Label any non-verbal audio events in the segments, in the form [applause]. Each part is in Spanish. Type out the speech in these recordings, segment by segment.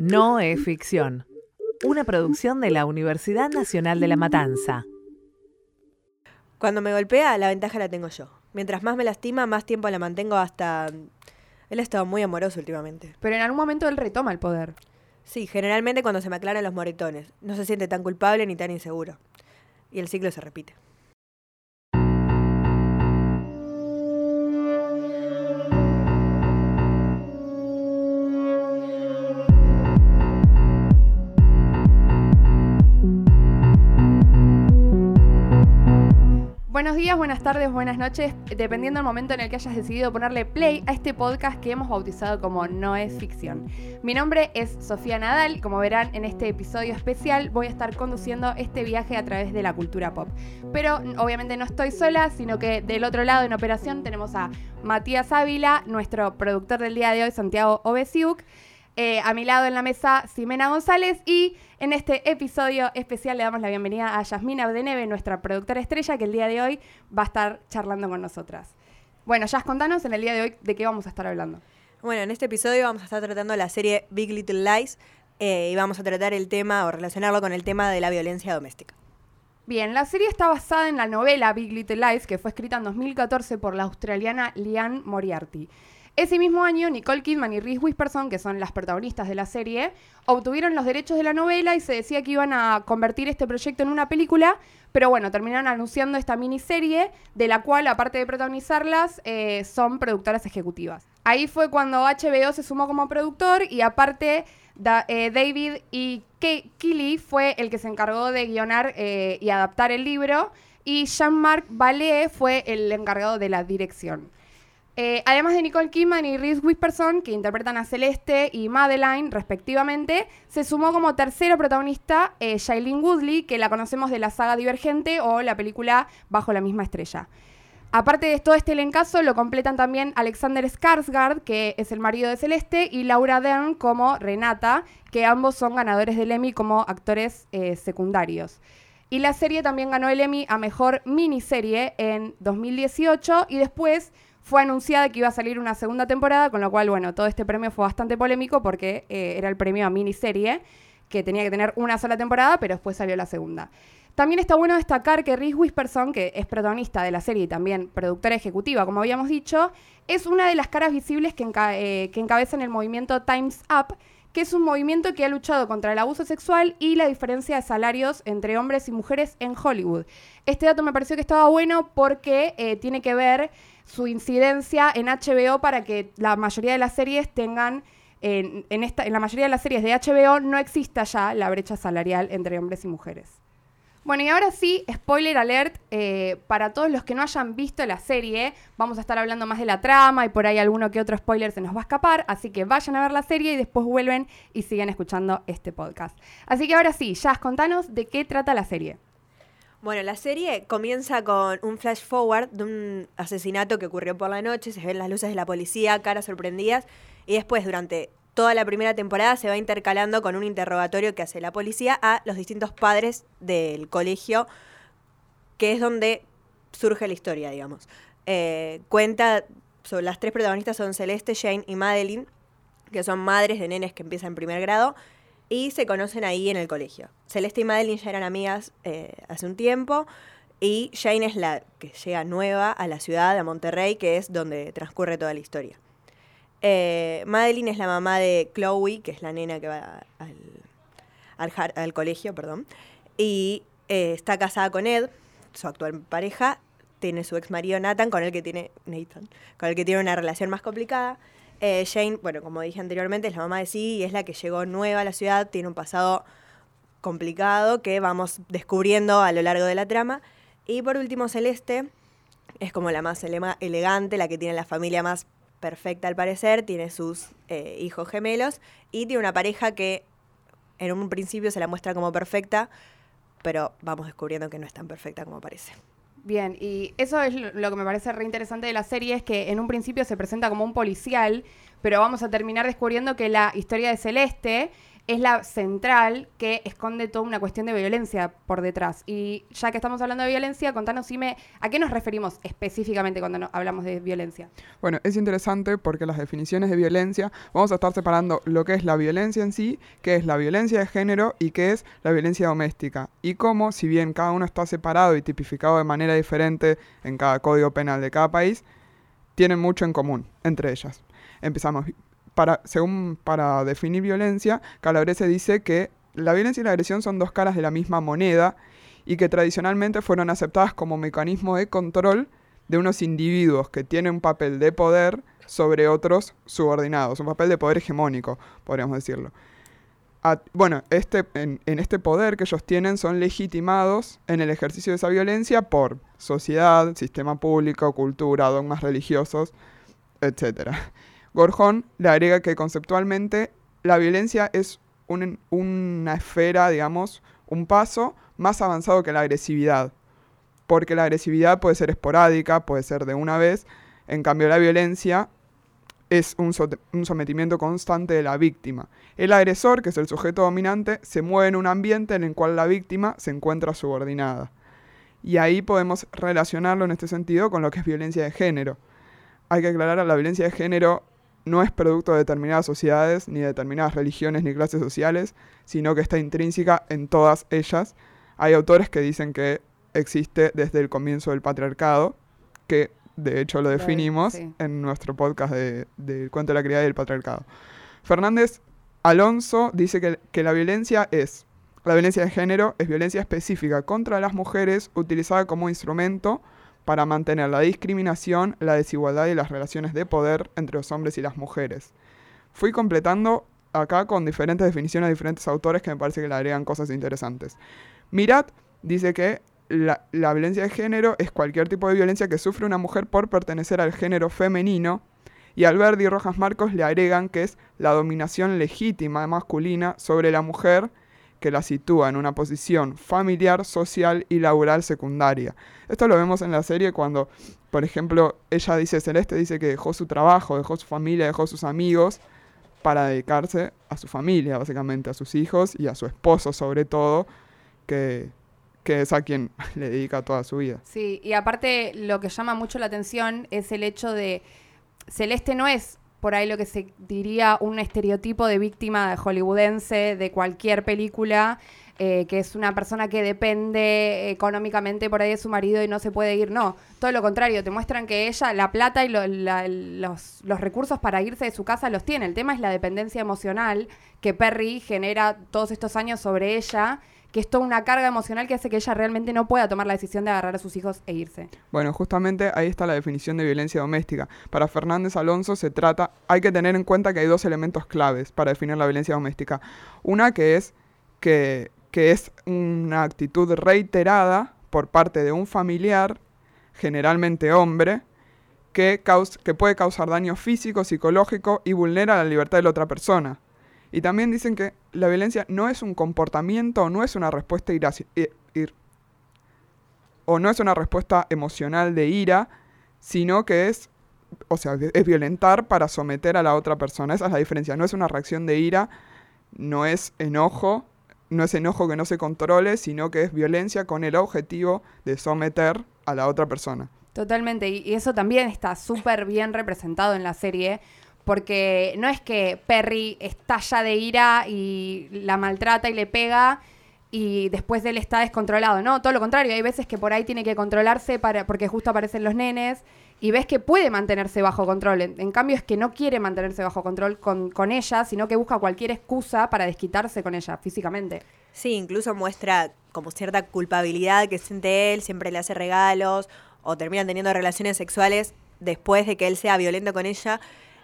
No es ficción. Una producción de la Universidad Nacional de La Matanza. Cuando me golpea, la ventaja la tengo yo. Mientras más me lastima, más tiempo la mantengo hasta... Él ha estado muy amoroso últimamente. Pero en algún momento él retoma el poder. Sí, generalmente cuando se me aclaran los moretones. No se siente tan culpable ni tan inseguro. Y el ciclo se repite. Buenos días, buenas tardes, buenas noches, dependiendo del momento en el que hayas decidido ponerle play a este podcast que hemos bautizado como No es ficción. Mi nombre es Sofía Nadal como verán en este episodio especial voy a estar conduciendo este viaje a través de la cultura pop. Pero obviamente no estoy sola, sino que del otro lado en operación tenemos a Matías Ávila, nuestro productor del día de hoy, Santiago Obesiuk. Eh, a mi lado en la mesa, Ximena González. Y en este episodio especial le damos la bienvenida a Yasmina Abdeneve, nuestra productora estrella, que el día de hoy va a estar charlando con nosotras. Bueno, Yas, contanos en el día de hoy de qué vamos a estar hablando. Bueno, en este episodio vamos a estar tratando la serie Big Little Lies eh, y vamos a tratar el tema o relacionarlo con el tema de la violencia doméstica. Bien, la serie está basada en la novela Big Little Lies, que fue escrita en 2014 por la australiana Liane Moriarty. Ese mismo año, Nicole Kidman y Reese Witherspoon, que son las protagonistas de la serie, obtuvieron los derechos de la novela y se decía que iban a convertir este proyecto en una película, pero bueno, terminaron anunciando esta miniserie, de la cual, aparte de protagonizarlas, eh, son productoras ejecutivas. Ahí fue cuando HBO se sumó como productor y aparte eh, David y Kelly fue el que se encargó de guionar eh, y adaptar el libro y Jean-Marc Vallée fue el encargado de la dirección. Eh, además de Nicole Kidman y Reese Witherspoon, que interpretan a Celeste y Madeline, respectivamente, se sumó como tercero protagonista eh, Shailene Woodley, que la conocemos de la saga Divergente o la película Bajo la misma estrella. Aparte de todo este elencazo, lo completan también Alexander Skarsgård, que es el marido de Celeste, y Laura Dern como Renata, que ambos son ganadores del Emmy como actores eh, secundarios. Y la serie también ganó el Emmy a Mejor Miniserie en 2018 y después fue anunciada que iba a salir una segunda temporada, con lo cual, bueno, todo este premio fue bastante polémico porque eh, era el premio a miniserie, que tenía que tener una sola temporada, pero después salió la segunda. También está bueno destacar que Reese Witherspoon, que es protagonista de la serie y también productora ejecutiva, como habíamos dicho, es una de las caras visibles que, eh, que encabezan el movimiento Times Up, que es un movimiento que ha luchado contra el abuso sexual y la diferencia de salarios entre hombres y mujeres en Hollywood. Este dato me pareció que estaba bueno porque eh, tiene que ver su incidencia en HBO para que la mayoría de las series tengan, en, esta, en la mayoría de las series de HBO no exista ya la brecha salarial entre hombres y mujeres. Bueno, y ahora sí, spoiler alert, eh, para todos los que no hayan visto la serie, vamos a estar hablando más de la trama y por ahí alguno que otro spoiler se nos va a escapar, así que vayan a ver la serie y después vuelven y sigan escuchando este podcast. Así que ahora sí, ya contanos de qué trata la serie. Bueno, la serie comienza con un flash forward de un asesinato que ocurrió por la noche, se ven las luces de la policía, caras sorprendidas, y después durante toda la primera temporada se va intercalando con un interrogatorio que hace la policía a los distintos padres del colegio, que es donde surge la historia, digamos. Eh, cuenta, sobre las tres protagonistas son Celeste, Jane y Madeline, que son madres de nenes que empiezan en primer grado, y se conocen ahí en el colegio. Celeste y Madeline ya eran amigas eh, hace un tiempo y Jane es la que llega nueva a la ciudad, a Monterrey, que es donde transcurre toda la historia. Eh, Madeline es la mamá de Chloe, que es la nena que va al, colegio, perdón, y eh, está casada con Ed, su actual pareja, tiene su ex marido Nathan, con el que tiene Nathan, con el que tiene una relación más complicada. Eh, Jane, bueno, como dije anteriormente, es la mamá de sí y es la que llegó nueva a la ciudad, tiene un pasado complicado que vamos descubriendo a lo largo de la trama. Y por último, Celeste es como la más elegante, la que tiene la familia más perfecta al parecer, tiene sus eh, hijos gemelos y tiene una pareja que en un principio se la muestra como perfecta, pero vamos descubriendo que no es tan perfecta como parece. Bien, y eso es lo que me parece re interesante de la serie, es que en un principio se presenta como un policial, pero vamos a terminar descubriendo que la historia de Celeste es la central que esconde toda una cuestión de violencia por detrás. Y ya que estamos hablando de violencia, contanos, Sime, ¿a qué nos referimos específicamente cuando no- hablamos de violencia? Bueno, es interesante porque las definiciones de violencia, vamos a estar separando lo que es la violencia en sí, qué es la violencia de género y qué es la violencia doméstica. Y cómo, si bien cada uno está separado y tipificado de manera diferente en cada código penal de cada país, tienen mucho en común entre ellas. Empezamos. Para, según para definir violencia, Calabrese dice que la violencia y la agresión son dos caras de la misma moneda y que tradicionalmente fueron aceptadas como mecanismo de control de unos individuos que tienen un papel de poder sobre otros subordinados, un papel de poder hegemónico, podríamos decirlo. A- bueno, este, en, en este poder que ellos tienen son legitimados en el ejercicio de esa violencia por sociedad, sistema público, cultura, dogmas religiosos, etc. Gorjón le agrega que conceptualmente la violencia es un- una esfera, digamos, un paso más avanzado que la agresividad porque la agresividad puede ser esporádica, puede ser de una vez, en cambio la violencia es un sometimiento constante de la víctima. El agresor, que es el sujeto dominante, se mueve en un ambiente en el cual la víctima se encuentra subordinada. Y ahí podemos relacionarlo en este sentido con lo que es violencia de género. Hay que aclarar, la violencia de género no es producto de determinadas sociedades, ni de determinadas religiones, ni clases sociales, sino que está intrínseca en todas ellas. Hay autores que dicen que existe desde el comienzo del patriarcado, que de hecho lo de- definimos sí. en nuestro podcast de, del cuento de la criada y el patriarcado. Fernández Alonso dice que, que la violencia es, la violencia de género es violencia específica contra las mujeres utilizada como instrumento para mantener la discriminación, la desigualdad y las relaciones de poder entre los hombres y las mujeres. Fui completando acá con diferentes definiciones de diferentes autores que me parece que le agregan cosas interesantes. Mirat dice que la, violencia de género es cualquier tipo de violencia que sufre una mujer por pertenecer al género femenino. Y Alberti y Rojas Marcos le agregan que es la dominación legítima masculina sobre la mujer que la sitúa en una posición familiar, social y laboral secundaria. Esto lo vemos en la serie cuando, por ejemplo, ella dice, Celeste dice que dejó su trabajo, dejó su familia, dejó sus amigos para dedicarse a su familia, básicamente, a sus hijos y a su esposo sobre todo, que, que es a quien [laughs] le dedica toda su vida. Sí, y aparte lo que llama mucho la atención es el hecho de Celeste no es por ahí lo que se diría un estereotipo de víctima hollywoodense de cualquier película, eh, que es una persona que depende económicamente por ahí de su marido y no se puede ir. No, todo lo contrario, te muestran que ella la plata y los, los recursos para irse de su casa los tiene. El tema es la dependencia emocional que Perry genera todos estos años sobre ella, que es toda una carga emocional que hace que ella realmente no pueda tomar la decisión de agarrar a sus hijos e irse. Bueno, justamente ahí está la definición de violencia doméstica. Para Fernández Alonso se trata, hay que tener en cuenta que hay dos elementos claves para definir la violencia doméstica. Una que es que, que es una actitud reiterada por parte de un familiar, generalmente hombre, que, caus- que puede causar daño físico, psicológico y vulnera la libertad de la otra persona. Y también dicen que la violencia no es un comportamiento o no es una respuesta iraci- i- ir- o no es una respuesta emocional de ira, sino que es, o sea, es violentar para someter a la otra persona. Esa es la diferencia. No es una reacción de ira, no es enojo, no es enojo que no se controle, sino que es violencia con el objetivo de someter a la otra persona. Totalmente, y eso también está súper bien representado en la serie, porque no es que Perry estalla de ira y la maltrata y le pega y después él está descontrolado, no, todo lo contrario, hay veces que por ahí tiene que controlarse para, porque justo aparecen los nenes y ves que puede mantenerse bajo control, en, en cambio es que no quiere mantenerse bajo control con, con ella, sino que busca cualquier excusa para desquitarse con ella físicamente. Sí, incluso muestra como cierta culpabilidad que siente él, siempre le hace regalos o terminan teniendo relaciones sexuales después de que él sea violento con ella.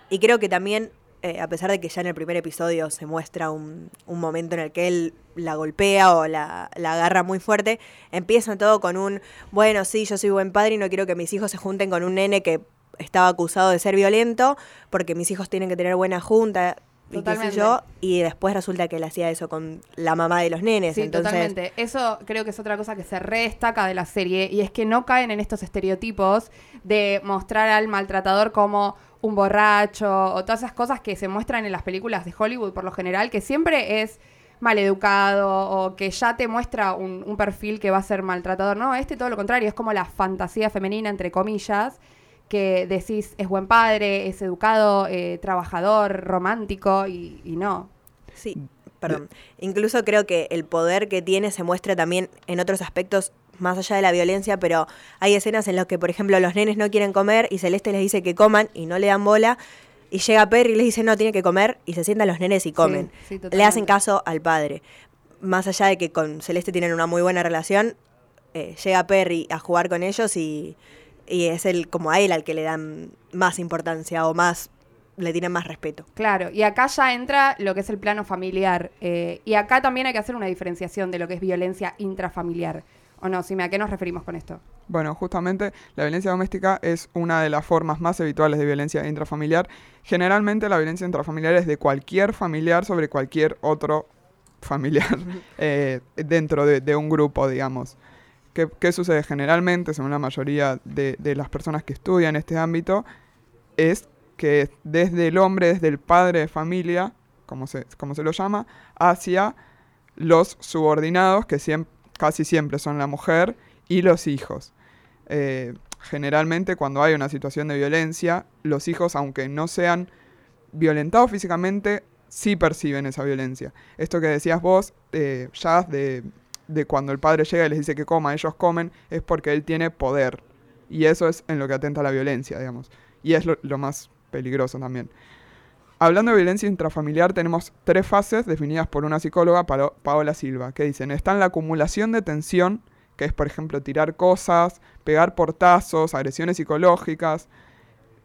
Y creo que también, eh, a pesar de que ya en el primer episodio se muestra un, un momento en el que él la golpea o la, la agarra muy fuerte, empieza todo con un, bueno, sí, yo soy buen padre y no quiero que mis hijos se junten con un nene que estaba acusado de ser violento, porque mis hijos tienen que tener buena junta. Y qué sé Totalmente. yo, y después resulta que él hacía eso con la mamá de los nenes. Sí, entonces, totalmente. Eso creo que es otra cosa que se redestaca de la serie y es que no caen en estos estereotipos de mostrar al maltratador como un borracho o todas esas cosas que se muestran en las películas de Hollywood por lo general, que siempre es maleducado o que ya te muestra un, un perfil que va a ser maltratador. No, este todo lo contrario, es como la fantasía femenina, entre comillas, que decís es buen padre, es educado, eh, trabajador, romántico y, y no. Sí, perdón. Incluso creo que el poder que tiene se muestra también en otros aspectos más allá de la violencia, pero hay escenas en las que, por ejemplo, los nenes no quieren comer y Celeste les dice que coman y no le dan bola. Y llega Perry y les dice, no, tiene que comer, y se sientan los nenes y comen. sí, le hacen caso al padre. Más allá de que con Celeste tienen una muy buena relación, eh, llega Perry a jugar con ellos y, y es el, como a él al que le dan más importancia o más, le tienen más respeto. Claro, y acá ya entra lo que es el plano familiar. eh, y acá también hay que hacer una diferenciación de lo que es violencia intrafamiliar. ¿O no? Sime, ¿a qué nos referimos con esto? Bueno, justamente la violencia doméstica es una de las formas más habituales de violencia intrafamiliar. Generalmente la violencia intrafamiliar es de cualquier familiar sobre cualquier otro familiar [laughs] eh, dentro de, de un grupo, digamos. ¿Qué, sucede? Generalmente, según la mayoría de, las personas que estudian este ámbito, es que desde el hombre, desde el padre de familia, como se, como se lo llama, hacia los subordinados, que casi siempre son la mujer, y los hijos. Eh, generalmente cuando hay una situación de violencia, los hijos, aunque no sean violentados físicamente, sí perciben esa violencia. Esto que decías vos, eh, Jazz, de, de cuando el padre llega y les dice que coma, ellos comen, es porque él tiene poder. Y eso es en lo que atenta la violencia, digamos. Y es lo, más peligroso también. Hablando de violencia intrafamiliar, tenemos tres fases definidas por una psicóloga, Paola Silva, que dicen, está en la acumulación de tensión, que es, por ejemplo, tirar cosas, pegar portazos, agresiones psicológicas,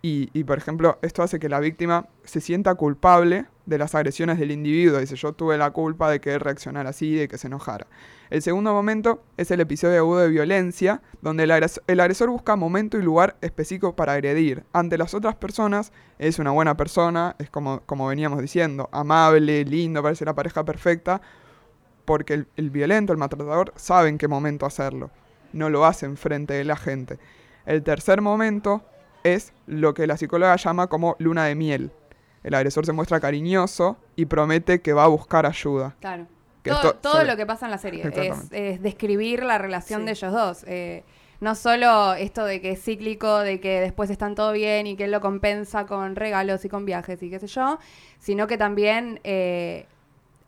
y, y, por ejemplo, esto hace que la víctima se sienta culpable de las agresiones del individuo. Dice, yo tuve la culpa de que él reaccionara así, de que se enojara. El segundo momento es el episodio agudo de violencia, donde el, agres- el agresor busca momento y lugar específico para agredir. Ante las otras personas es una buena persona, es como, veníamos diciendo, amable, lindo, parece la pareja perfecta, porque el, violento, el maltratador, sabe en qué momento hacerlo. No lo hace enfrente de la gente. El tercer momento es lo que la psicóloga llama como luna de miel. El agresor se muestra cariñoso y promete que va a buscar ayuda. Claro. Todo todo sobre- lo que pasa en la serie es, describir la relación Sí. de ellos dos. Eh, no solo esto de que es cíclico, de que después están todo bien y que él lo compensa con regalos y con viajes y qué sé yo, sino que también eh,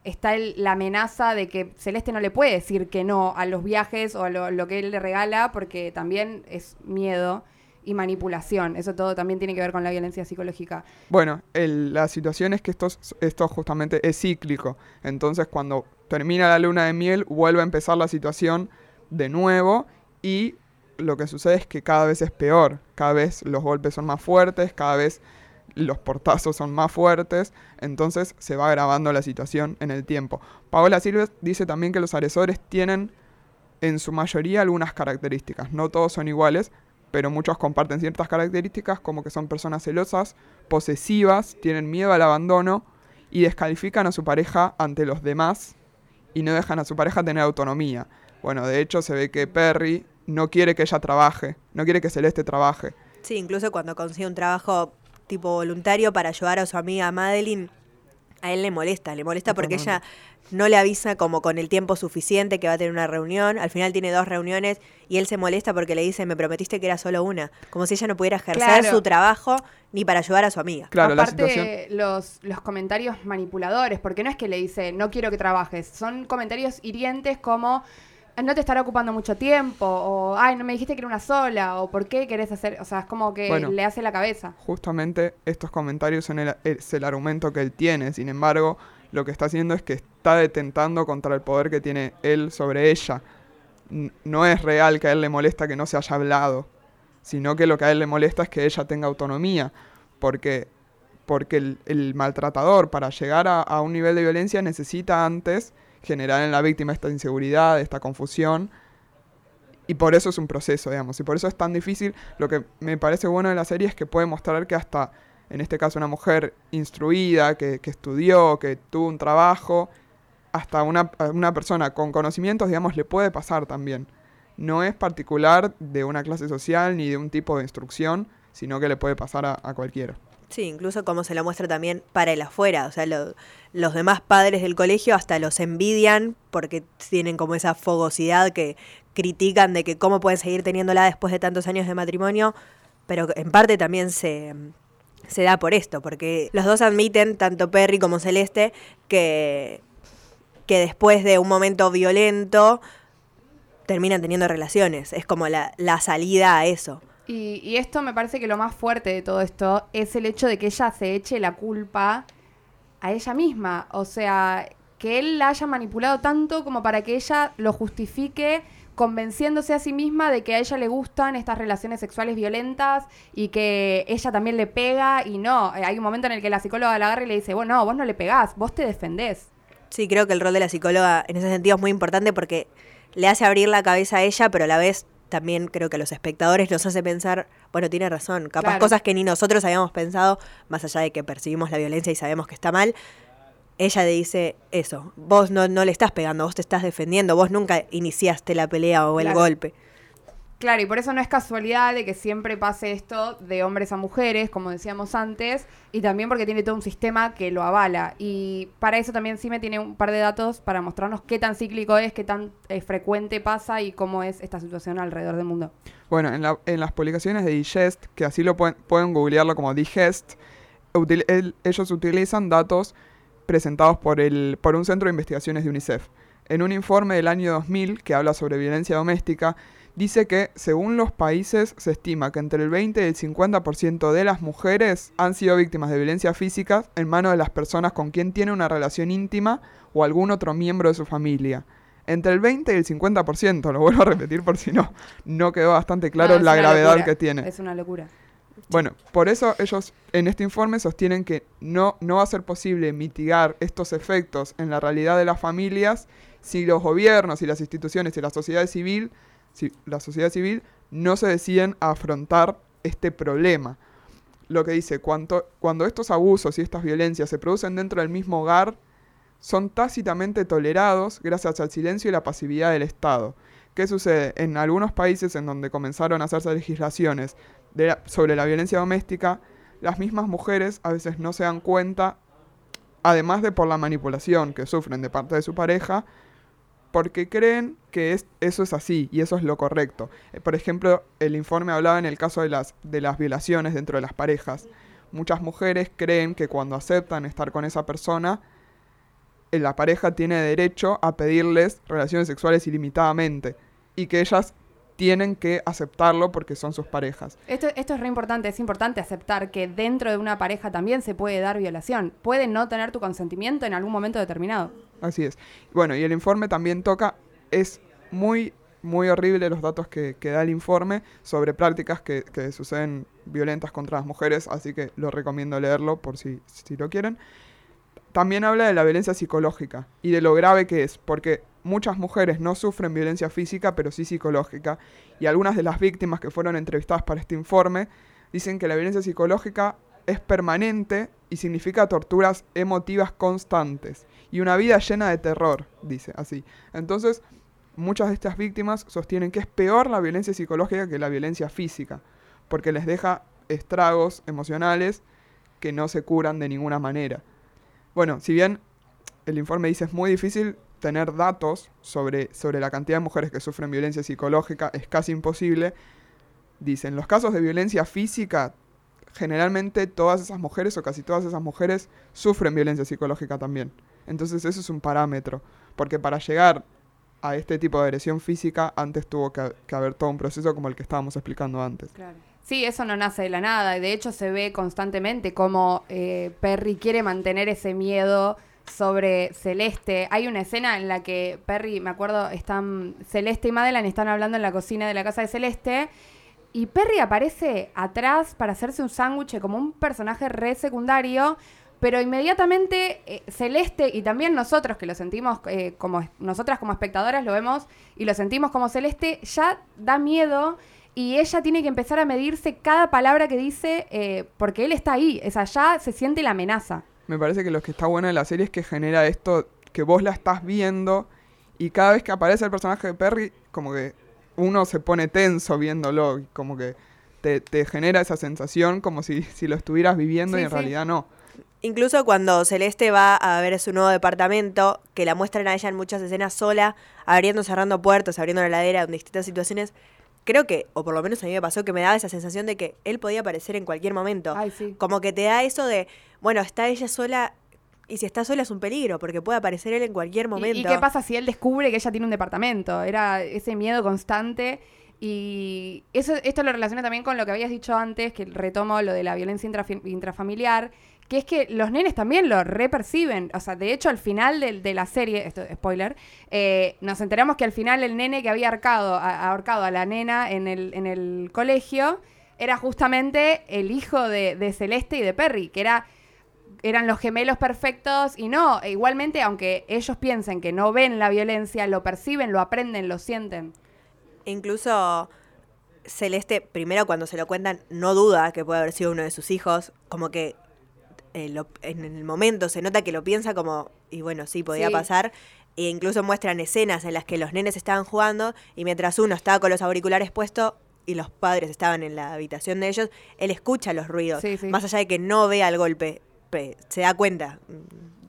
está el- la amenaza de que Celeste no le puede decir que no a los viajes o a lo, lo que él le regala porque también es miedo y manipulación. Eso todo también tiene que ver con la violencia psicológica. Bueno, el- la situación es que esto, es- esto justamente es cíclico. Entonces, cuando termina la luna de miel, vuelve a empezar la situación de nuevo y lo que sucede es que cada vez es peor. Cada vez los golpes son más fuertes, cada vez los portazos son más fuertes, entonces se va agravando la situación en el tiempo. Paola Silves dice también que los agresores tienen en su mayoría algunas características. No todos son iguales, pero muchos comparten ciertas características como que son personas celosas, posesivas, tienen miedo al abandono y descalifican a su pareja ante los demás y no dejan a su pareja tener autonomía. Bueno, de hecho se ve que Perry no quiere que ella trabaje, no quiere que Celeste trabaje. Sí, incluso cuando consigue un trabajo tipo voluntario para ayudar a su amiga Madeline, a él le molesta, le molesta porque ella no le avisa como con el tiempo suficiente que va a tener una reunión, al final tiene dos reuniones y él se molesta porque le dice, me prometiste que era solo una, como si ella no pudiera ejercer Claro. su trabajo ni para ayudar a su amiga. Claro, la Aparte, situación... los, los comentarios manipuladores, porque no es que le dice, no quiero que trabajes, son comentarios hirientes como, no te estará ocupando mucho tiempo, o, ay, no me dijiste que era una sola, o por qué querés hacer, o sea, es como que Bueno. le hace la cabeza. Justamente estos comentarios son el, es el argumento que él tiene. Sin embargo, lo que está haciendo es que está detentando contra el poder que tiene él sobre ella. No es real que a él le molesta que no se haya hablado, sino que lo que a él le molesta es que ella tenga autonomía, porque, porque el, el maltratador para llegar a, a un nivel de violencia necesita antes generar en la víctima esta inseguridad, esta confusión, y por eso es un proceso, digamos. Y por eso es tan difícil. Lo que me parece bueno de la serie es que puede mostrar que hasta en este caso una mujer instruida, que, que estudió, que tuvo un trabajo, hasta una, una persona con conocimientos, digamos, le puede pasar también. No es particular de una clase social ni de un tipo de instrucción, sino que le puede pasar a, a cualquiera. Sí, incluso como se lo muestra también para el afuera. O sea, lo- los demás padres del colegio hasta los envidian porque tienen como esa fogosidad que critican de que cómo pueden seguir teniéndola después de tantos años de matrimonio. Pero en parte también se, se da por esto, porque los dos admiten, tanto Perry como Celeste, que, que después de un momento violento terminan teniendo relaciones. Es como la, la salida a eso. Y, y esto me parece que lo más fuerte de todo esto es el hecho de que ella se eche la culpa a ella misma. O sea, que él la haya manipulado tanto como para que ella lo justifique convenciéndose a sí misma de que a ella le gustan estas relaciones sexuales violentas y que ella también le pega y no. Eh, Hay un momento en el que la psicóloga la agarra y le dice, bueno, no, vos no le pegás, vos te defendés. Sí, creo que el rol de la psicóloga en ese sentido es muy importante porque le hace abrir la cabeza a ella, pero a la vez también creo que a los espectadores nos hace pensar, bueno, tiene razón, capaz Claro. cosas que ni nosotros habíamos pensado, más allá de que percibimos la violencia y sabemos que está mal. Ella le dice eso, vos no, no le estás pegando, vos te estás defendiendo, vos nunca iniciaste la pelea o el Claro. golpe. Claro, y por eso no es casualidad de que siempre pase esto de hombres a mujeres, como decíamos antes, y también porque tiene todo un sistema que lo avala. Y para eso también sí me tiene un par de datos para mostrarnos qué tan cíclico es, qué tan eh, frecuente pasa y cómo es esta situación alrededor del mundo. Bueno, en, la- en las publicaciones de Digest, que así lo pueden, googlearlo como Digest, ellos utilizan datos presentados por, el, por un centro de investigaciones de UNICEF. En un informe del año 2000 que habla sobre violencia doméstica, dice que según los países se estima que entre el 20 y el 50% de las mujeres han sido víctimas de violencia física en manos de las personas con quien tiene una relación íntima o algún otro miembro de su familia. Entre el 20 y el 50%, lo vuelvo a repetir por si no, no quedó bastante claro No, la gravedad locura. que tiene. Es una locura. Bueno, por eso ellos en este informe sostienen que no, no va a ser posible mitigar estos efectos en la realidad de las familias si los gobiernos y las instituciones y la sociedad civil, la sociedad civil no se deciden a afrontar este problema. Lo que dice, cuanto- cuando estos abusos y estas violencias se producen dentro del mismo hogar, son tácitamente tolerados gracias al silencio y la pasividad del Estado. ¿Qué sucede? En algunos países en donde comenzaron a hacerse legislaciones de la- sobre la violencia doméstica, las mismas mujeres a veces no se dan cuenta, además de por la manipulación que sufren de parte de su pareja, porque creen que es- eso es así y eso es lo correcto. Eh, por ejemplo, el informe hablaba en el caso de las, de las violaciones dentro de las parejas. Muchas mujeres creen que cuando aceptan estar con esa persona, eh, la pareja tiene derecho a pedirles relaciones sexuales ilimitadamente y que ellas tienen que aceptarlo porque son sus parejas. Esto, esto es re importante, es importante aceptar que dentro de una pareja también se puede dar violación. Puede no tener tu consentimiento en algún momento determinado. Así es. Bueno, y el informe también toca, es muy, muy horrible los datos que, da el informe sobre prácticas que, suceden violentas contra las mujeres, así que lo recomiendo leerlo por si lo quieren. También habla de la violencia psicológica y de lo grave que es, porque muchas mujeres no sufren violencia física, pero sí psicológica, y algunas de las víctimas que fueron entrevistadas para este informe dicen que la violencia psicológica es permanente y significa torturas emotivas constantes y una vida llena de terror, dice así. Entonces, muchas de estas víctimas sostienen que es peor la violencia psicológica que la violencia física, porque les deja estragos emocionales que no se curan de ninguna manera. Bueno, si bien el informe dice es muy difícil tener datos sobre, sobre la cantidad de mujeres que sufren violencia psicológica, es casi imposible, dicen, los casos de violencia física, generalmente todas esas mujeres o casi todas esas mujeres sufren violencia psicológica también. Entonces eso es un parámetro, porque para llegar a este tipo de agresión física antes tuvo que, haber todo un proceso como el que estábamos explicando antes. Sí, eso no nace de la nada. De hecho, se ve constantemente cómo eh, Perry quiere mantener ese miedo sobre Celeste. Hay una escena en la que Perry, me acuerdo, están Celeste y Madeline están hablando en la cocina de la casa de Celeste. Y Perry aparece atrás para hacerse un sándwich como un personaje re secundario. Pero inmediatamente eh, Celeste y también nosotros que lo sentimos eh, como nosotras como espectadoras lo vemos y lo sentimos como Celeste, ya da miedo y ella tiene que empezar a medirse cada palabra que dice eh, porque él está ahí, es allá, se siente la amenaza. Me parece que lo que está bueno de la serie es que genera esto que vos la estás viendo y cada vez que aparece el personaje de Perry, como que uno se pone tenso viéndolo, y como que te, te genera esa sensación como si, si lo estuvieras viviendo Sí, y en sí. realidad no. Incluso cuando Celeste va a ver su nuevo departamento, que la muestran a ella en muchas escenas sola, abriendo, cerrando puertas, abriendo la heladera en distintas situaciones, creo que, o por lo menos a mí me pasó, que me daba esa sensación de que él podía aparecer en cualquier momento. Ay, sí. Como que te da eso de, bueno, está ella sola, y si está sola es un peligro, porque puede aparecer él en cualquier ¿Y- momento. ¿Y, qué pasa si él descubre que ella tiene un departamento? Era ese miedo constante. Y eso, esto lo relaciona también con lo que habías dicho antes, que retomo lo de la violencia intrafamiliar, que es que los nenes también lo reperciben. O sea, de hecho, al final del- de, la serie, esto spoiler, eh, nos enteramos que al final el nene que había ahorcado a, ahorcado a la nena en el, en el colegio era justamente el hijo de, de Celeste y de Perry, que era eran los gemelos perfectos y no, e igualmente, aunque ellos piensen que no ven la violencia, lo perciben, lo aprenden, lo sienten. Incluso Celeste, primero cuando se lo cuentan, no duda que puede haber sido uno de sus hijos, como que eh, lo- en el momento se nota que lo piensa como, y bueno, sí, podía Sí. pasar. E incluso muestran escenas en las que los nenes estaban jugando y mientras uno estaba con los auriculares puestos y los padres estaban en la habitación de ellos, él escucha los ruidos, Sí, sí. más allá de que no vea el golpe, pe- se da cuenta.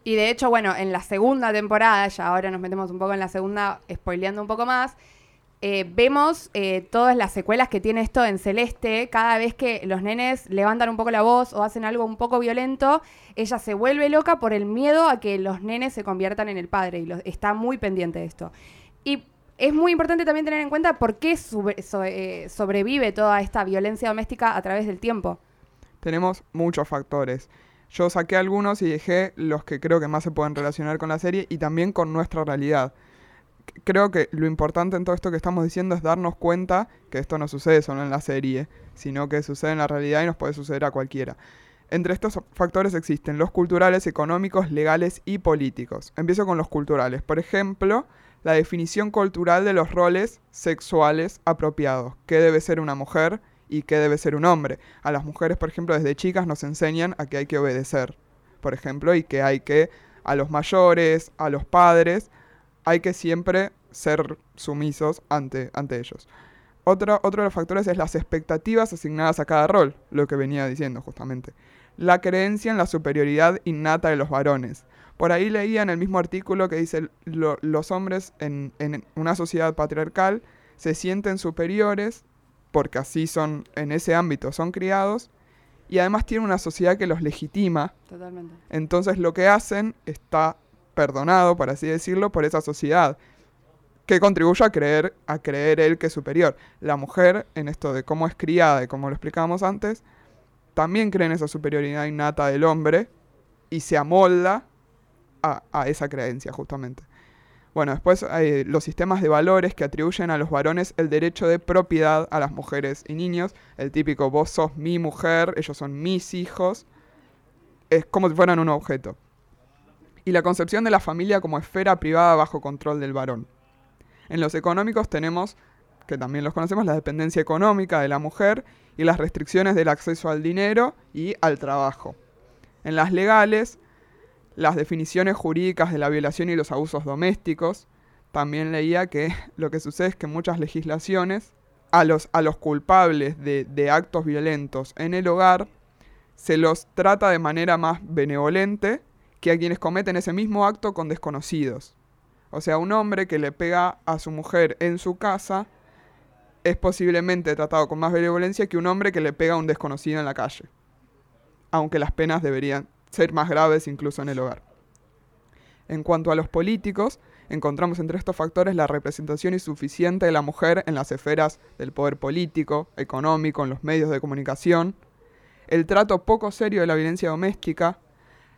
Y de hecho, bueno, en la segunda temporada, ya ahora nos metemos un poco en la segunda, spoileando un poco más, eh, vemos eh, todas las secuelas que tiene esto en Celeste. Cada vez que los nenes levantan un poco la voz o hacen algo un poco violento, ella se vuelve loca por el miedo a que los nenes se conviertan en el padre y está muy pendiente de esto. Y es muy importante también tener en cuenta por qué eh, sobrevive toda esta violencia doméstica a través del tiempo. Tenemos muchos factores. Yo saqué algunos y dejé los que creo que más se pueden relacionar con la serie y también con nuestra realidad. Creo que lo importante en todo esto que estamos diciendo es darnos cuenta que esto no sucede solo en la serie, sino que sucede en la realidad y nos puede suceder a cualquiera. Entre estos factores existen los culturales, económicos, legales y políticos. Empiezo con los culturales. Por ejemplo, la definición cultural de los roles sexuales apropiados. ¿Qué debe ser una mujer y qué debe ser un hombre? A las mujeres, por ejemplo, desde chicas nos enseñan a que hay que obedecer, por ejemplo, y que hay que, a los mayores, a los padres, hay que siempre ser sumisos ante, ante ellos. Otro, otro de los factores es las expectativas asignadas a cada rol, lo que venía diciendo justamente. La creencia en la superioridad innata de los varones. Por ahí leía en el mismo artículo que dice, "Lo- los hombres en, en una sociedad patriarcal se sienten superiores porque así son, en ese ámbito son criados, y además tienen una sociedad que los legitima Totalmente. entonces lo que hacen está perdonado, por así decirlo, por esa sociedad que contribuye a creer, a creer él que es superior. La mujer, en esto de cómo es criada y como lo explicábamos antes, también cree en esa superioridad innata del hombre y se amolda a, a esa creencia justamente. Bueno, después hay los sistemas de valores que atribuyen a los varones el derecho de propiedad a las mujeres y niños. El típico vos sos mi mujer, ellos son mis hijos. Es como si fueran un objeto. Y la concepción de la familia como esfera privada bajo control del varón. En los económicos tenemos, que también los conocemos, la dependencia económica de la mujer y las restricciones del acceso al dinero y al trabajo. En las legales, las definiciones jurídicas de la violación y los abusos domésticos. También leía que [laughs] lo que sucede es que muchas legislaciones a los, a los culpables de, de actos violentos en el hogar se los trata de manera más benevolente que a quienes cometen ese mismo acto con desconocidos. O sea, un hombre que le pega a su mujer en su casa es posiblemente tratado con más benevolencia que un hombre que le pega a un desconocido en la calle. Aunque las penas deberían ser más graves incluso en el hogar. En cuanto a los políticos, encontramos entre estos factores la representación insuficiente de la mujer en las esferas del poder político, económico, en los medios de comunicación, el trato poco serio de la violencia doméstica,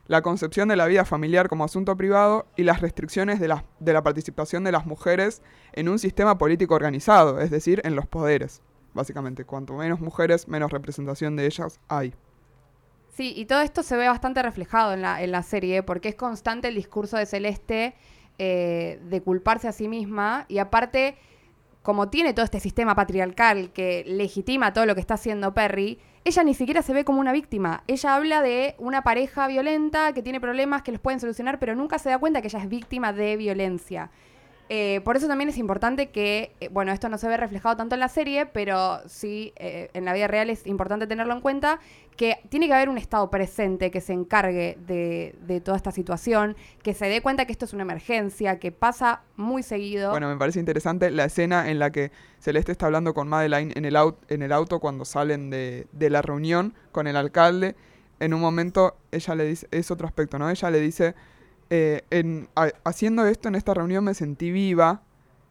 la concepción de la vida familiar como asunto privado y las restricciones de la, participación de las mujeres en un sistema político organizado, es decir, en los poderes. Básicamente, cuanto menos mujeres, menos representación de ellas hay. Sí, y todo esto se ve bastante reflejado en la, serie, porque es constante el discurso de Celeste eh, de culparse a sí misma, y aparte como tiene todo este sistema patriarcal que legitima todo lo que está haciendo Perry, ella ni siquiera se ve como una víctima. Ella habla de una pareja violenta que tiene problemas que los pueden solucionar, pero nunca se da cuenta que ella es víctima de violencia. Eh, por eso también es importante que, eh, bueno, esto no se ve reflejado tanto en la serie, pero sí eh, en la vida real es importante tenerlo en cuenta, que tiene que haber un Estado presente que se encargue de, toda esta situación, que se dé cuenta que esto es una emergencia, que pasa muy seguido. Bueno, me parece interesante la escena en la que Celeste está hablando con Madeline en el, au- en el auto cuando salen de la reunión con el alcalde. En un momento ella le dice, es otro aspecto, ¿no? Ella le dice, eh, en, ha- haciendo esto en esta reunión me sentí viva.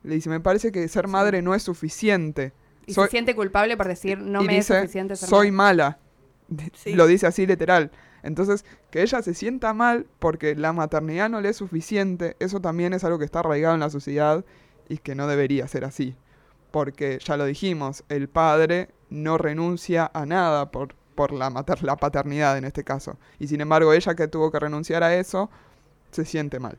Le dice, me parece que ser madre no es suficiente. y soy- se siente culpable por decir, no me dice, es suficiente ser soy madre". mala. [laughs] Sí. Lo dice así literal. Entonces, que ella se sienta mal porque la maternidad no le es suficiente, eso también es algo que está arraigado en la sociedad y que no debería ser así. Porque ya lo dijimos, el padre no renuncia a nada por, por la, mater- la paternidad en este caso. Y sin embargo, ella que tuvo que renunciar a eso, se siente mal.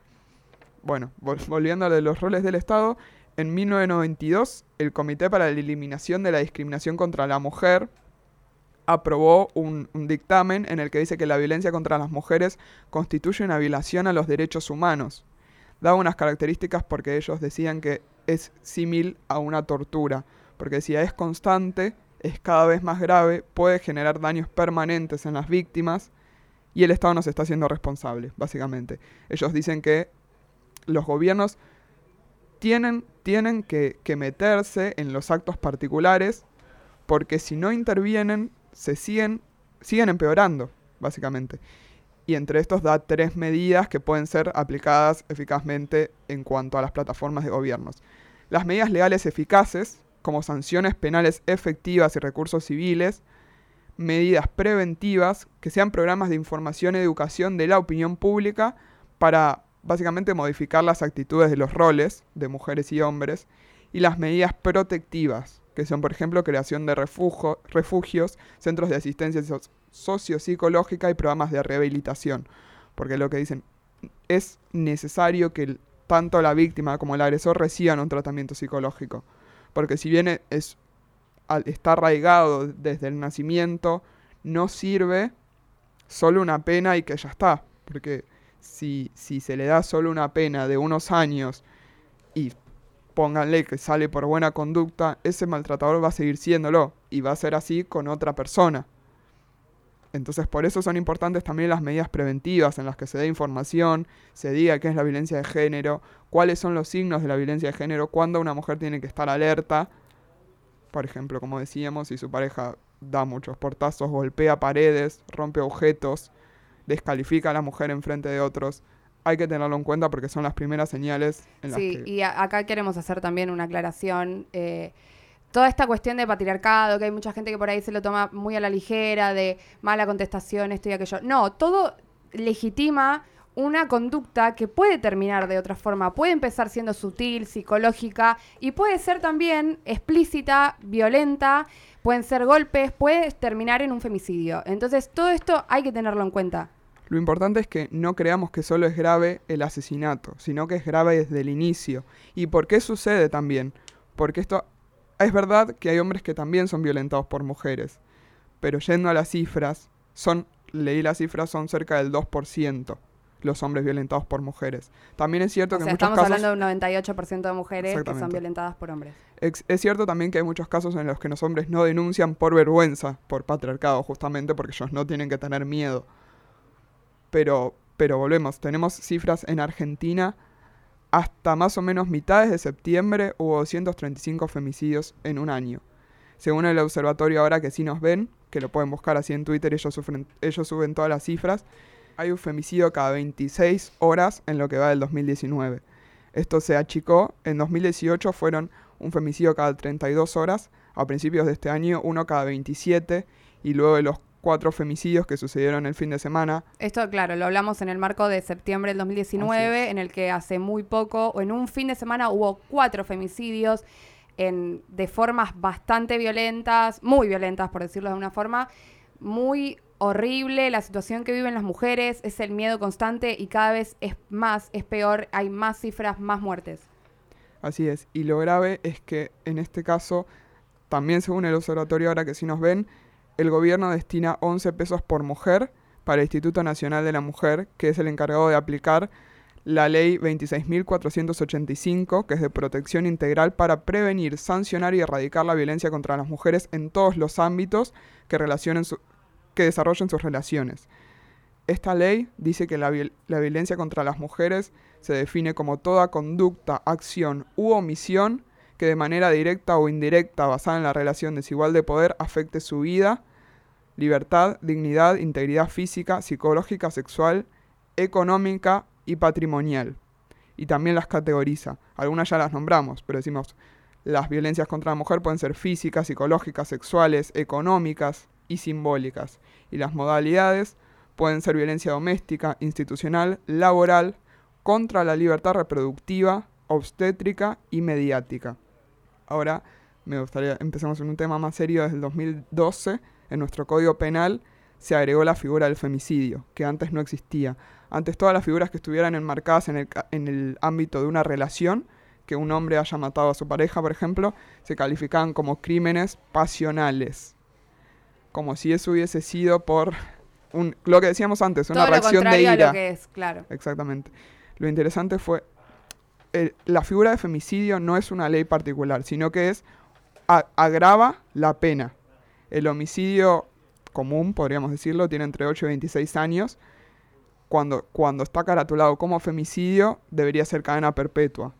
Bueno, vol- volviendo a los roles del Estado, en 1992 el Comité para la Eliminación de la Discriminación contra la Mujer aprobó un, un dictamen en el que dice que la violencia contra las mujeres constituye una violación a los derechos humanos. Daba unas características porque ellos decían que es símil a una tortura, porque decía es constante, es cada vez más grave, puede generar daños permanentes en las víctimas y el Estado no se está haciendo responsable, básicamente. Ellos dicen que los gobiernos tienen, tienen que, que meterse en los actos particulares porque si no intervienen se siguen, siguen empeorando, básicamente. Y entre estos da tres medidas que pueden ser aplicadas eficazmente en cuanto a las plataformas de gobiernos. Las medidas legales eficaces, como sanciones penales efectivas y recursos civiles, medidas preventivas, que sean programas de información y educación de la opinión pública para básicamente modificar las actitudes de los roles de mujeres y hombres, y las medidas protectivas, que son, por ejemplo, creación de refugio- refugios, centros de asistencia so- sociopsicológica y programas de rehabilitación. Porque lo que dicen, es necesario que tanto la víctima como el agresor reciban un tratamiento psicológico. Porque si bien es, al- está arraigado desde el nacimiento, no sirve solo una pena y que ya está. Porque si, si se le da solo una pena de unos años y pónganle que sale por buena conducta, ese maltratador va a seguir siéndolo y va a ser así con otra persona. Entonces por eso son importantes también las medidas preventivas en las que se dé información, se diga qué es la violencia de género, cuáles son los signos de la violencia de género, cuándo una mujer tiene que estar alerta. Por ejemplo, como decíamos, si su pareja da muchos portazos, golpea paredes, rompe objetos, descalifica a la mujer en frente de otros, hay que tenerlo en cuenta porque son las primeras señales en las Sí, que... y acá queremos hacer también una aclaración. eh, toda esta cuestión de patriarcado, que hay mucha gente que por ahí se lo toma muy a la ligera, de mala contestación, esto y aquello. No, todo legitima una conducta que puede terminar de otra forma, puede empezar siendo sutil, psicológica y puede ser también explícita, violenta, pueden ser golpes, puede terminar en un femicidio. Entonces, todo esto hay que tenerlo en cuenta. Lo importante es que no creamos que solo es grave el asesinato, sino que es grave desde el inicio. ¿Y por qué sucede también? Porque esto es verdad que hay hombres que también son violentados por mujeres, pero yendo a las cifras, son leí las cifras son cerca del 2% los hombres violentados por mujeres. También es cierto O que sea, en muchos estamos casos hablando de un 98% de mujeres que son violentadas por hombres. Es cierto también que hay muchos casos en los que los hombres no denuncian por vergüenza, por patriarcado, justamente porque ellos no tienen que tener miedo. Pero, pero volvemos, tenemos cifras en Argentina, hasta más o menos mitades de septiembre hubo 235 femicidios en un año. Según el observatorio ahora que sí nos ven, que lo pueden buscar así en Twitter, ellos, sufren- ellos suben todas las cifras, hay un femicidio cada 26 horas en lo que va del 2019. Esto se achicó, en 2018 fueron un femicidio cada 32 horas, a principios de este año uno cada 27 y luego de los cuatro femicidios que sucedieron el fin de semana, Esto, claro, lo hablamos en el marco de septiembre del 2019, Así en el que hace muy poco, o en un fin de semana, hubo cuatro femicidios en, de formas bastante violentas, muy violentas, por decirlo de una forma, muy horrible la situación que viven las mujeres, es el miedo constante y cada vez es más, es peor, hay más cifras, más muertes. Así es. Y lo grave es que en este caso, también según el observatorio, ahora que sí nos ven, el gobierno destina 11 pesos por mujer para el Instituto Nacional de la Mujer, que es el encargado de aplicar la ley 26.485, que es de protección integral para prevenir, sancionar y erradicar la violencia contra las mujeres en todos los ámbitos que, relacionen su- que desarrollen sus relaciones. Esta ley dice que la, la violencia contra las mujeres se define como toda conducta, acción u omisión que de manera directa o indirecta basada en la relación desigual de poder afecte su vida, libertad, dignidad, integridad física, psicológica, sexual, económica y patrimonial. Y también las categoriza. Algunas ya las nombramos, pero decimos, las violencias contra la mujer pueden ser físicas, psicológicas, sexuales, económicas y simbólicas. Y las modalidades pueden ser violencia doméstica, institucional, laboral, contra la libertad reproductiva, obstétrica y mediática. Ahora me gustaría, empecemos en un tema más serio. Desde el 2012, en nuestro Código Penal, se agregó la figura del femicidio, que antes no existía. Antes todas las figuras que estuvieran enmarcadas en el, en el ámbito de una relación, que un hombre haya matado a su pareja, por ejemplo, se calificaban como crímenes pasionales. Como si eso hubiese sido por un, lo que decíamos antes, una Todo lo reacción de a ira. lo que es, claro. Exactamente. Lo interesante fue, el- la figura de femicidio no es una ley particular, sino que es, a- agrava la pena. El homicidio común, podríamos decirlo, tiene entre 8 y 26 años. Cuando, cuando está caratulado como femicidio, debería ser cadena perpetua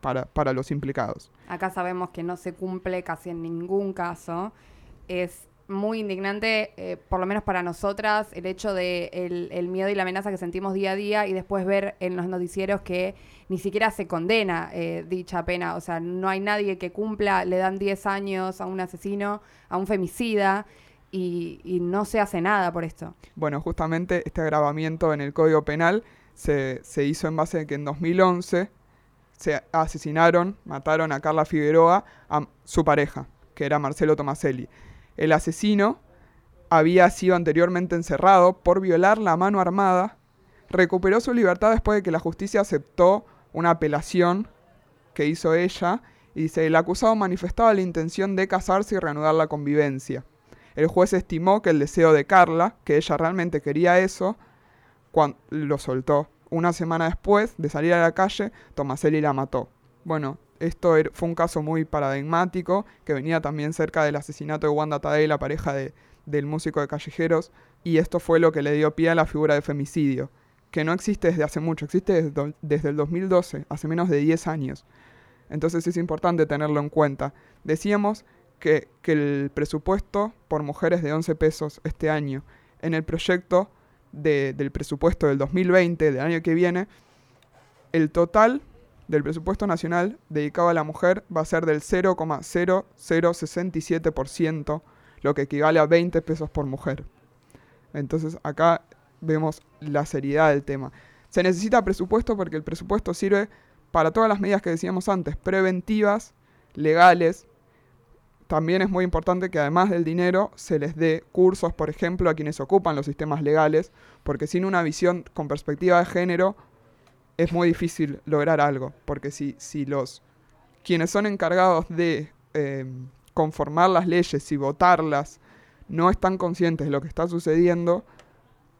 para, para los implicados. Acá sabemos que no se cumple casi en ningún caso. Es muy indignante, eh, por lo menos para nosotras, el hecho de el, miedo y la amenaza que sentimos día a día y después ver en los noticieros que ni siquiera se condena eh, dicha pena. O sea, no hay nadie que cumpla, le dan 10 años a un asesino, a un femicida y, y no se hace nada por esto. Bueno, justamente este agravamiento en el Código Penal se, se hizo en base a que en 2011 se asesinaron, mataron a Carla Figueroa, a su pareja, que era Marcelo Tomaselli. El asesino había sido anteriormente encerrado por violar la mano armada, recuperó su libertad después de que la justicia aceptó una apelación que hizo ella y dice, el acusado manifestaba la intención de casarse y reanudar la convivencia. El juez estimó que el deseo de Carla, que ella realmente quería eso, cuan- lo soltó. Una semana después de salir a la calle, Tomaselli la mató. Bueno, esto er- fue un caso muy paradigmático, que venía también cerca del asesinato de Wanda Tadei, la pareja de- del músico de Callejeros, y esto fue lo que le dio pie a la figura de femicidio, que no existe desde hace mucho, existe desde, desde el 2012, hace menos de 10 años. Entonces es importante tenerlo en cuenta. Decíamos que, que el presupuesto por mujeres de 11 pesos este año, en el proyecto de- del presupuesto del 2020, del año que viene, el total del presupuesto nacional dedicado a la mujer va a ser del 0,0067%, lo que equivale a 20 pesos por mujer. Entonces acá vemos la seriedad del tema. Se necesita presupuesto porque el presupuesto sirve para todas las medidas que decíamos antes, preventivas, legales. También es muy importante que además del dinero se les dé cursos, por ejemplo, a quienes ocupan los sistemas legales, porque sin una visión con perspectiva de género es muy difícil lograr algo, porque si, si los quienes son encargados de eh, conformar las leyes y votarlas no están conscientes de lo que está sucediendo,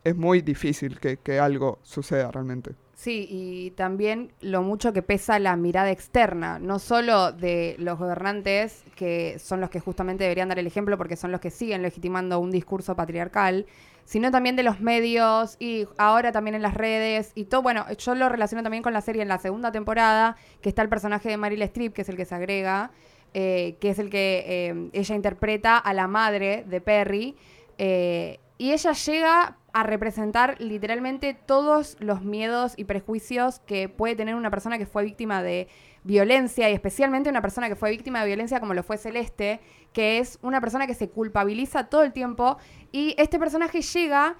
es muy difícil que, que algo suceda realmente. Sí, y también lo mucho que pesa la mirada externa, no solo de los gobernantes, que son los que justamente deberían dar el ejemplo porque son los que siguen legitimando un discurso patriarcal, sino también de los medios y ahora también en las redes y todo. Bueno, yo lo relaciono también con la serie en la segunda temporada, que está el personaje de Meryl Streep, que es el que se agrega, eh, que es el que eh, ella interpreta a la madre de Perry. eh, y ella llega a representar literalmente todos los miedos y prejuicios que puede tener una persona que fue víctima de violencia y especialmente una persona que fue víctima de violencia como lo fue Celeste, que es una persona que se culpabiliza todo el tiempo y este personaje llega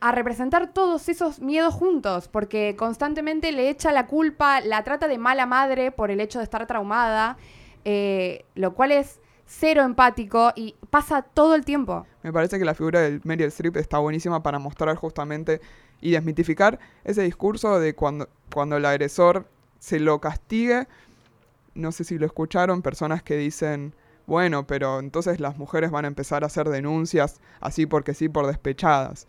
a representar todos esos miedos juntos, porque constantemente le echa la culpa, la trata de mala madre por el hecho de estar traumada, eh, lo cual es cero empático y pasa todo el tiempo. Me parece que la figura de Meryl Streep está buenísima para mostrar justamente y desmitificar ese discurso de cuando, cuando el agresor se lo castigue, no sé si lo escucharon, personas que dicen, bueno, pero entonces las mujeres van a empezar a hacer denuncias así porque sí, por despechadas.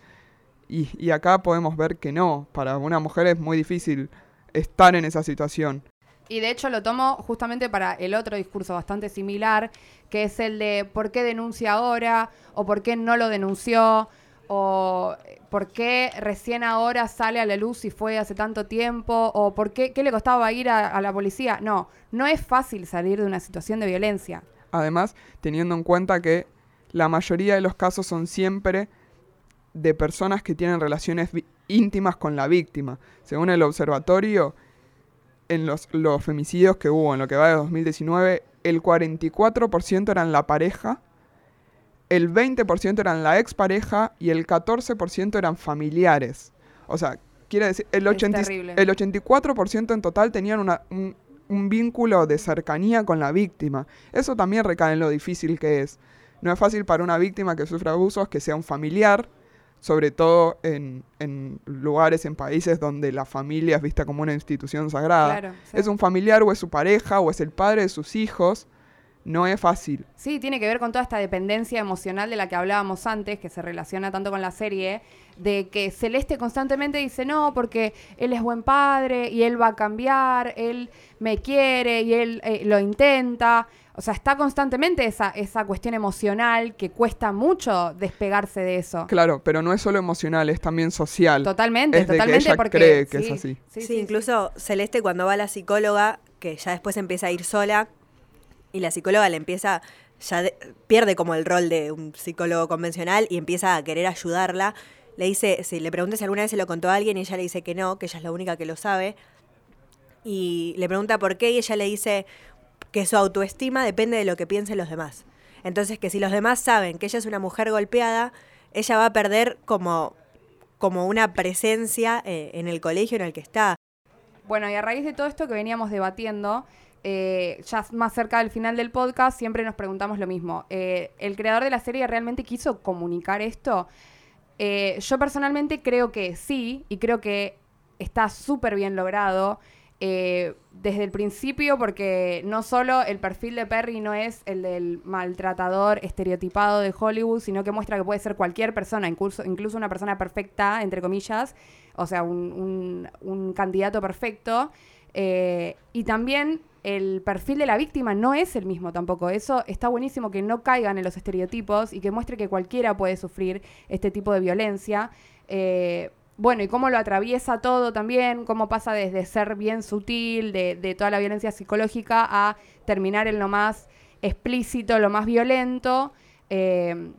Y, y acá podemos ver que no, para una mujer es muy difícil estar en esa situación. Y de hecho lo tomo justamente para el otro discurso bastante similar, que es el de por qué denuncia ahora o por qué no lo denunció o por qué recién ahora sale a la luz y fue hace tanto tiempo o por qué, qué le costaba ir a, a la policía. No, no es fácil salir de una situación de violencia. Además, teniendo en cuenta que la mayoría de los casos son siempre de personas que tienen relaciones íntimas con la víctima. Según el observatorio, en los, los femicidios que hubo en lo que va de 2019, el 44% eran la pareja, el 20% eran la expareja y el 14% eran familiares. O sea, quiere decir, el, Es 80 terrible. el 84% en total tenían una- un, un vínculo de cercanía con la víctima. Eso también recae en lo difícil que es. No es fácil para una víctima que sufre abusos que sea un familiar, sobre todo en, en lugares, en países donde la familia es vista como una institución sagrada. Claro, sí. Es un familiar o es su pareja o es el padre de sus hijos. No es fácil. Sí, tiene que ver con toda esta dependencia emocional de la que hablábamos antes, que se relaciona tanto con la serie, de que Celeste constantemente dice, no, porque él es buen padre y él va a cambiar, él me quiere y él eh, lo intenta. O sea, está constantemente esa, esa cuestión emocional que cuesta mucho despegarse de eso. Claro, pero no es solo emocional, es también social. Totalmente, Es de que totalmente ella porque cree que es sí, así. Sí, Sí, sí, incluso Celeste cuando va a la psicóloga, que ya después empieza a ir sola, y la psicóloga le empieza, ya de- pierde como el rol de un psicólogo convencional y empieza a querer ayudarla. Le dice, si le pregunta si alguna vez se lo contó a alguien y ella le dice que no, que ella es la única que lo sabe. Y le pregunta por qué y ella le dice que su autoestima depende de lo que piensen los demás. Entonces que si los demás saben que ella es una mujer golpeada, ella va a perder como, como una presencia eh, en el colegio en el que está. Bueno, y a raíz de todo esto que veníamos debatiendo, eh, ya más cerca del final del podcast, siempre nos preguntamos lo mismo. Eh, ¿El creador de la serie realmente quiso comunicar esto? Yo personalmente creo que sí, y creo que está súper bien logrado. Eh, desde el principio, porque no solo el perfil de Perry no es el del maltratador estereotipado de Hollywood, sino que muestra que puede ser cualquier persona, incluso, una persona perfecta, entre comillas, o sea, un candidato perfecto. Eh, y también el perfil de la víctima no es el mismo tampoco. Eso está buenísimo que no caigan en los estereotipos y que muestre que cualquiera puede sufrir este tipo de violencia. Eh, bueno, y cómo lo atraviesa todo también, cómo pasa desde ser bien sutil, de, de toda la violencia psicológica, a terminar en lo más explícito, lo más violento. Eh,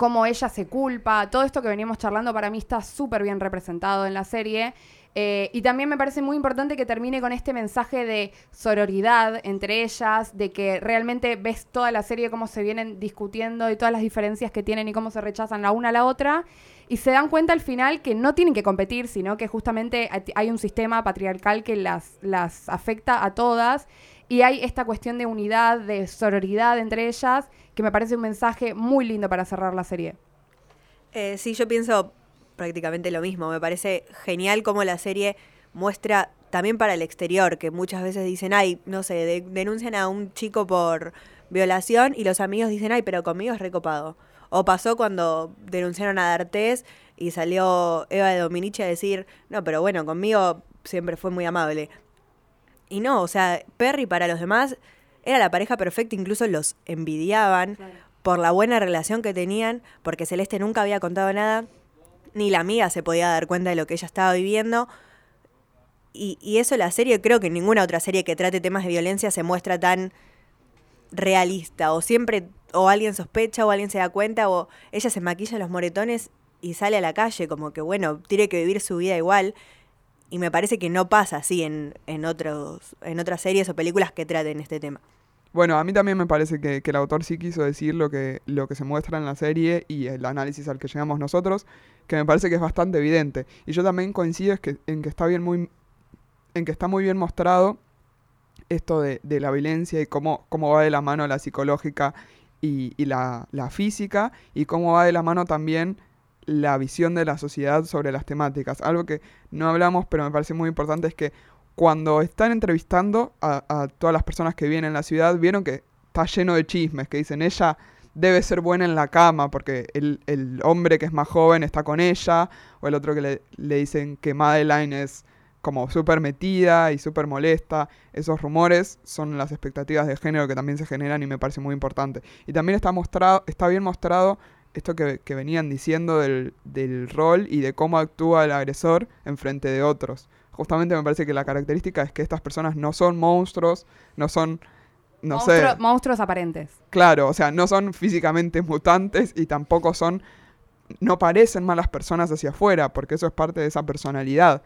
cómo ella se culpa, todo esto que venimos charlando para mí está súper bien representado en la serie. Eh, y también me parece muy importante que termine con este mensaje de sororidad entre ellas, de que realmente ves toda la serie cómo se vienen discutiendo y todas las diferencias que tienen y cómo se rechazan la una a la otra. Y se dan cuenta al final que no tienen que competir, sino que justamente hay un sistema patriarcal que las, las afecta a todas. Y hay esta cuestión de unidad, de sororidad entre ellas, que me parece un mensaje muy lindo para cerrar la serie. Eh, sí, yo pienso prácticamente lo mismo. Me parece genial cómo la serie muestra también para el exterior, que muchas veces dicen, ay, no sé, de- denuncian a un chico por violación y los amigos dicen, ay, pero conmigo es recopado. O pasó cuando denunciaron a D'Artés y salió Eva de Dominici a decir, no, pero bueno, conmigo siempre fue muy amable. Y no, o sea, Perry para los demás era la pareja perfecta, incluso los envidiaban por la buena relación que tenían, porque Celeste nunca había contado nada, ni la amiga se podía dar cuenta de lo que ella estaba viviendo. Y, y eso la serie, creo que ninguna otra serie que trate temas de violencia se muestra tan realista, o siempre, o alguien sospecha, o alguien se da cuenta, o ella se maquilla los moretones y sale a la calle, como que bueno, tiene que vivir su vida igual. Y me parece que no pasa así en, en, otros, en otras series o películas que traten este tema. Bueno, a mí también me parece que, que el autor sí quiso decir lo que, lo que se muestra en la serie y el análisis al que llegamos nosotros, que me parece que es bastante evidente. Y yo también coincido que, en que está bien muy en que está muy bien mostrado esto de, de la violencia y cómo, cómo va de la mano la psicológica y, la, física y cómo va de la mano también la visión de la sociedad sobre las temáticas. Algo que no hablamos, pero me parece muy importante es que cuando están entrevistando a, a todas las personas que vienen en la ciudad, vieron que está lleno de chismes, que dicen ella debe ser buena en la cama porque el, el hombre que es más joven está con ella, o el otro que le, le dicen que Madeline es como súper metida y súper molesta. Esos rumores son las expectativas de género que también se generan y me parece muy importante. Y también está, mostrado, está bien mostrado esto que, que venían diciendo del, del rol y de cómo actúa el agresor en frente de otros. Justamente me parece que la característica es que estas personas no son monstruos, no son, no Monstruo- sé, Monstruos aparentes. Claro, o sea, no son físicamente [laughs] mutantes y tampoco son, no parecen malas personas hacia afuera, porque eso es parte de esa personalidad.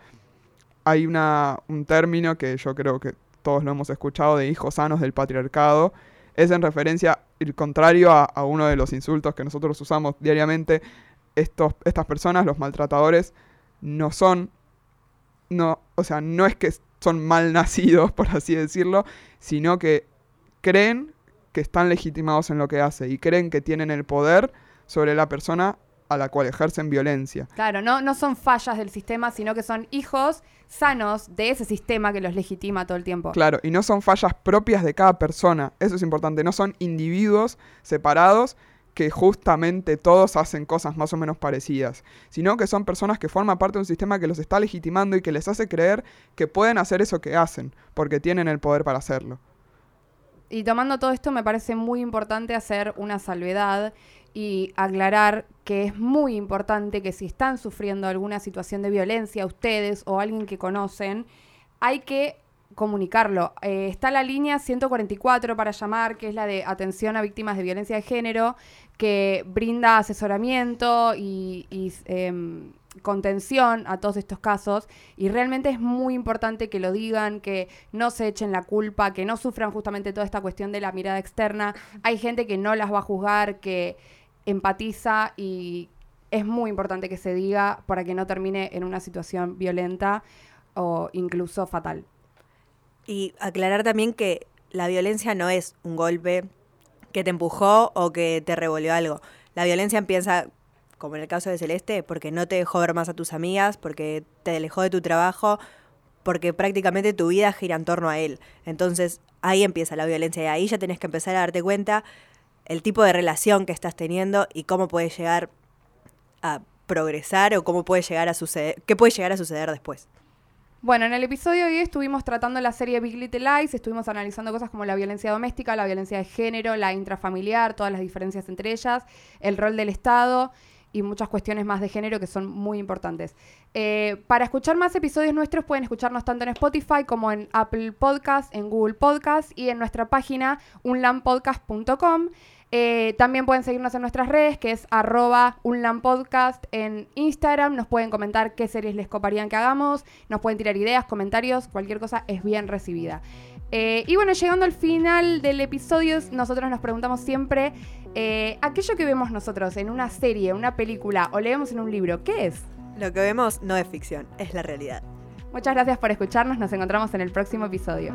Hay una, un término que yo creo que todos lo hemos escuchado de hijos sanos del patriarcado. Es en referencia, el contrario a, a uno de los insultos que nosotros usamos diariamente. Estos, estas personas, los maltratadores, no son, no, o sea, no es que son mal [laughs] nacidos, por así decirlo, sino que creen que están legitimados en lo que hace y creen que tienen el poder sobre la persona a la cual ejercen violencia. Claro, no, no son fallas del sistema, sino que son hijos sanos de ese sistema que los legitima todo el tiempo. Claro, y no son fallas propias de cada persona, eso es importante, no son individuos separados que justamente todos hacen cosas más o menos parecidas, sino que son personas que forman parte de un sistema que los está legitimando y que les hace creer que pueden hacer eso que hacen, porque tienen el poder para hacerlo. Y tomando todo esto, me parece muy importante hacer una salvedad y aclarar que es muy importante que si están sufriendo alguna situación de violencia ustedes o alguien que conocen, hay que comunicarlo. Eh, está la línea 144 para llamar, que es la de atención a víctimas de violencia de género, que brinda asesoramiento y, em, contención a todos estos casos y realmente es muy importante que lo digan, que no se echen la culpa, que no sufran justamente toda esta cuestión de la mirada externa. Hay gente que no las va a juzgar, que empatiza y es muy importante que se diga para que no termine en una situación violenta o incluso fatal. Y aclarar también que la violencia no es un golpe que te empujó o que te revolvió algo. La violencia empieza, como en el caso de Celeste, porque no te dejó ver más a tus amigas, porque te alejó de tu trabajo, porque prácticamente tu vida gira en torno a él. Entonces ahí empieza la violencia y ahí ya tenés que empezar a darte cuenta el tipo de relación que estás teniendo y cómo puede llegar a progresar o cómo puede llegar a suceder, qué puede llegar a suceder después. Bueno, en el episodio de hoy estuvimos tratando la serie Big Little Lies, estuvimos analizando cosas como la violencia doméstica, la violencia de género, la intrafamiliar, todas las diferencias entre ellas, el rol del Estado y muchas cuestiones más de género que son muy importantes. Eh, para escuchar más episodios nuestros pueden escucharnos tanto en Spotify como en Apple Podcast, en Google Podcast y en nuestra página unlampodcast.com. Eh, también pueden seguirnos en nuestras redes, que es arroba unlampodcast en Instagram. Nos pueden comentar qué series les coparían que hagamos. Nos pueden tirar ideas, comentarios, cualquier cosa es bien recibida. Eh, y bueno, llegando al final del episodio, nosotros nos preguntamos siempre, eh, aquello que vemos nosotros en una serie, una película o leemos en un libro, ¿qué es? Lo que vemos no es ficción, es la realidad. Muchas gracias por escucharnos, nos encontramos en el próximo episodio.